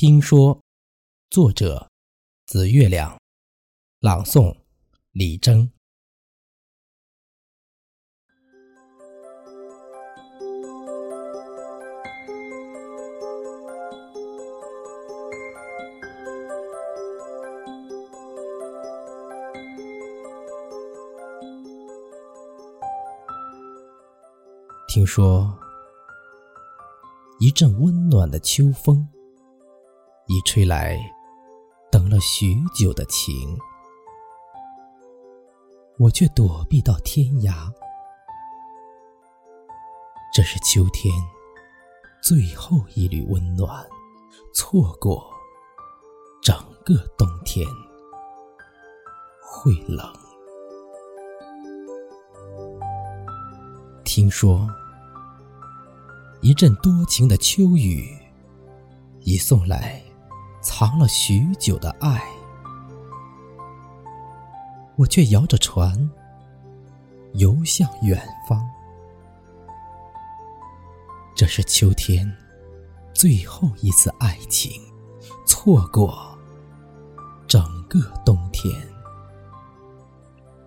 听说，作者紫月亮，朗诵李征。听说，一阵温暖的秋风。已吹来，等了许久的情，我却躲避到天涯。这是秋天最后一缕温暖，错过整个冬天会冷。听说，一阵多情的秋雨已送来。藏了许久的爱，我却摇着船游向远方。这是秋天最后一次爱情，错过整个冬天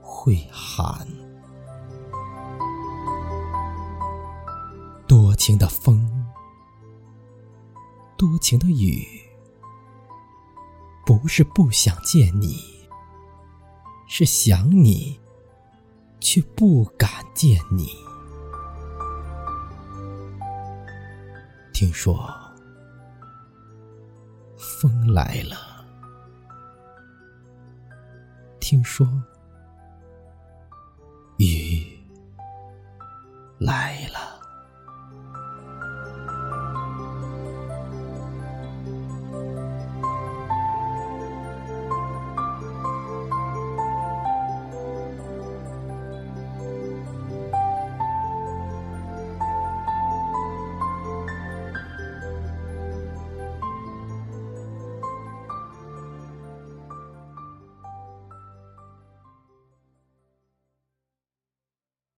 会寒。多情的风，多情的雨。不是不想见你，是想你，却不敢见你。听说风来了，听说雨来了。